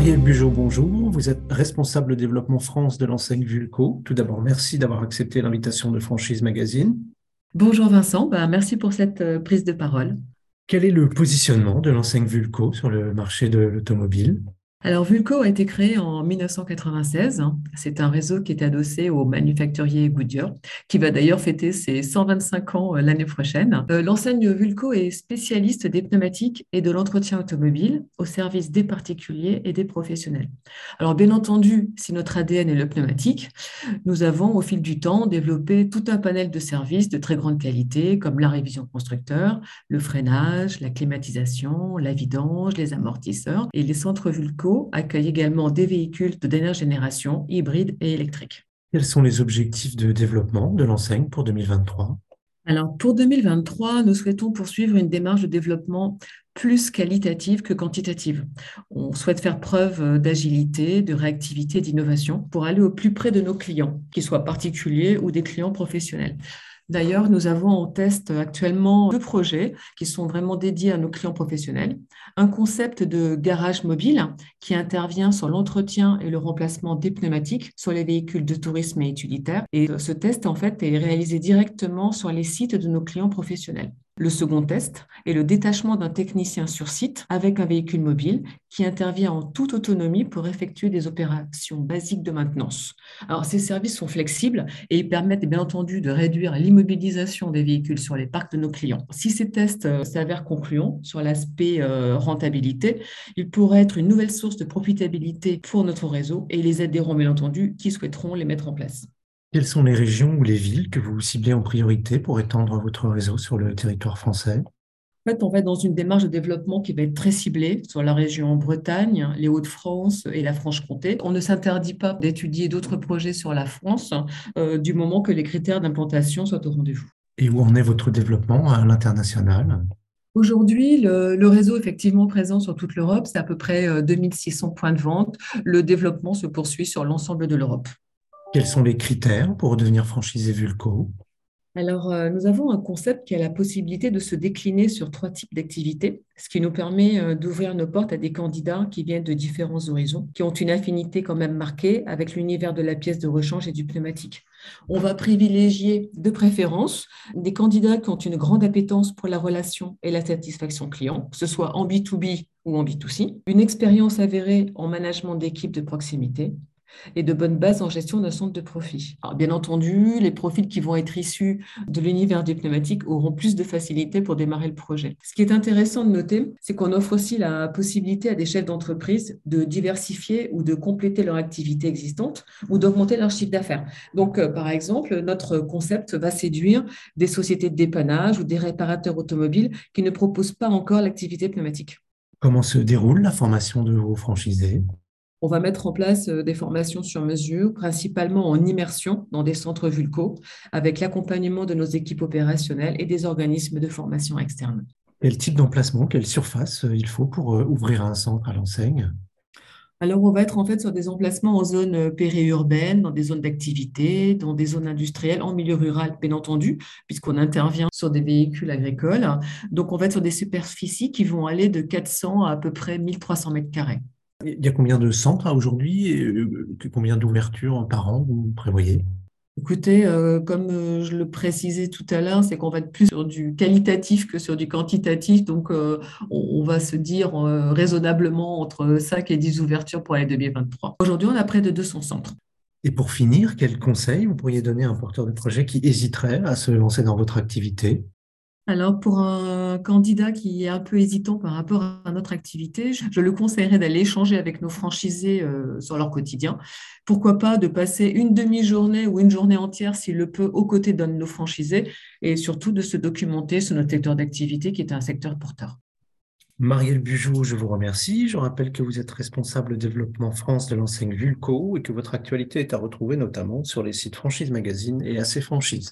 Marielle Bugeaud, bonjour. Vous êtes responsable développement France de l'enseigne Vulco. Tout d'abord, merci d'avoir accepté l'invitation de Franchise Magazine. Bonjour Vincent, bah, merci pour cette euh, prise de parole. Quel est le positionnement de l'enseigne Vulco sur le marché de l'automobile? Alors, Vulco a été créé en 1996. C'est un réseau qui est adossé au manufacturier Goodyear, qui va d'ailleurs fêter ses 125 ans euh, l'année prochaine. Euh, l'enseigne Vulco est spécialiste des pneumatiques et de l'entretien automobile au service des particuliers et des professionnels. Alors, bien entendu, si notre ADN est le pneumatique, nous avons au fil du temps développé tout un panel de services de très grande qualité, comme la révision constructeur, le freinage, la climatisation, la vidange, les amortisseurs et les centres Vulco accueille également des véhicules de dernière génération, hybrides et électriques. Quels sont les objectifs de développement de l'enseigne pour 2023 alors, pour 2023, nous souhaitons poursuivre une démarche de développement plus qualitative que quantitative. On souhaite faire preuve d'agilité, de réactivité, d'innovation pour aller au plus près de nos clients, qu'ils soient particuliers ou des clients professionnels. D'ailleurs, nous avons en test actuellement deux projets qui sont vraiment dédiés à nos clients professionnels. Un concept de garage mobile qui intervient sur l'entretien et le remplacement des pneumatiques sur les véhicules de tourisme et utilitaires. Et ce test, en fait, est réalisé directement sur les sites de nos clients professionnels. Le second test est le détachement d'un technicien sur site avec un véhicule mobile qui intervient en toute autonomie pour effectuer des opérations basiques de maintenance. Alors, ces services sont flexibles et ils permettent bien entendu de réduire l'immobilisation des véhicules sur les parcs de nos clients. Si ces tests euh, s'avèrent concluants sur l'aspect euh, rentabilité, ils pourraient être une nouvelle source de profitabilité pour notre réseau et les aideront bien entendu qui souhaiteront les mettre en place. Quelles sont les régions ou les villes que vous ciblez en priorité pour étendre votre réseau sur le territoire français? En fait, on va être dans une démarche de développement qui va être très ciblée sur la région Bretagne, les Hauts-de-France et la Franche-Comté. On ne s'interdit pas d'étudier d'autres projets sur la France euh, du moment que les critères d'implantation soient au rendez-vous. Et où en est votre développement à l'international? Aujourd'hui, le, le, réseau effectivement présent sur toute l'Europe, c'est à peu près 2600 euh, points de vente. Le développement se poursuit sur l'ensemble de l'Europe. Quels sont les critères pour devenir franchisé Vulco alors, euh, nous avons un concept qui a la possibilité de se décliner sur trois types d'activités, ce qui nous permet euh, d'ouvrir nos portes à des candidats qui viennent de différents horizons, qui ont une affinité quand même marquée avec l'univers de la pièce de rechange et du pneumatique. On va privilégier de préférence des candidats qui ont une grande appétence pour la relation et la satisfaction client, que ce soit en B2B ou en B2C, une expérience avérée en management d'équipe de proximité, et de bonnes bases en gestion d'un centre de profit. Bien entendu, les profils qui vont être issus de l'univers du pneumatique auront plus de facilité pour démarrer le projet. Ce qui est intéressant de noter, c'est qu'on offre aussi la possibilité à des chefs d'entreprise de diversifier ou de compléter leur activité existante ou d'augmenter leur chiffre d'affaires. Donc, euh, par exemple, notre concept va séduire des sociétés de dépannage ou des réparateurs automobiles qui ne proposent pas encore l'activité pneumatique. Comment se déroule la formation de vos franchisés? On va mettre en place euh, des formations sur mesure, principalement en immersion dans des centres vulco, avec l'accompagnement de nos équipes opérationnelles et des organismes de formation externes. Quel type d'emplacement, quelle surface euh, il faut pour euh, ouvrir un centre à l'enseigne? Alors, on va être en fait sur des emplacements en zone périurbaine, dans des zones d'activité, dans des zones industrielles, en milieu rural, bien entendu, puisqu'on intervient sur des véhicules agricoles. Donc, on va être sur des superficies qui vont aller de 400 à à peu près 1300 mètres carrés. Il y a combien de centres aujourd'hui et euh, combien d'ouvertures par an vous prévoyez? Écoutez, euh, comme euh, je le précisais tout à l'heure, c'est qu'on va être plus sur du qualitatif que sur du quantitatif. Donc, on, va se dire raisonnablement entre 5 et 10 ouvertures pour l'année 2023. Aujourd'hui, on a près de 200 centres. Et pour finir, quel conseil vous pourriez donner à un porteur de projet qui hésiterait à se lancer dans votre activité? Alors, pour un candidat qui est un peu hésitant par rapport à notre activité, je le conseillerais d'aller échanger avec nos franchisés euh, sur leur quotidien. Pourquoi pas de passer une demi-journée ou une journée entière, s'il le peut, aux côtés d'un de nos franchisés et surtout de se documenter sur notre secteur d'activité qui est un secteur porteur. Marielle Bugeaud, je vous remercie. Je rappelle que vous êtes responsable développement France de l'enseigne Vulco et que votre actualité est à retrouver notamment sur les sites Franchise Magazine et AC Franchise.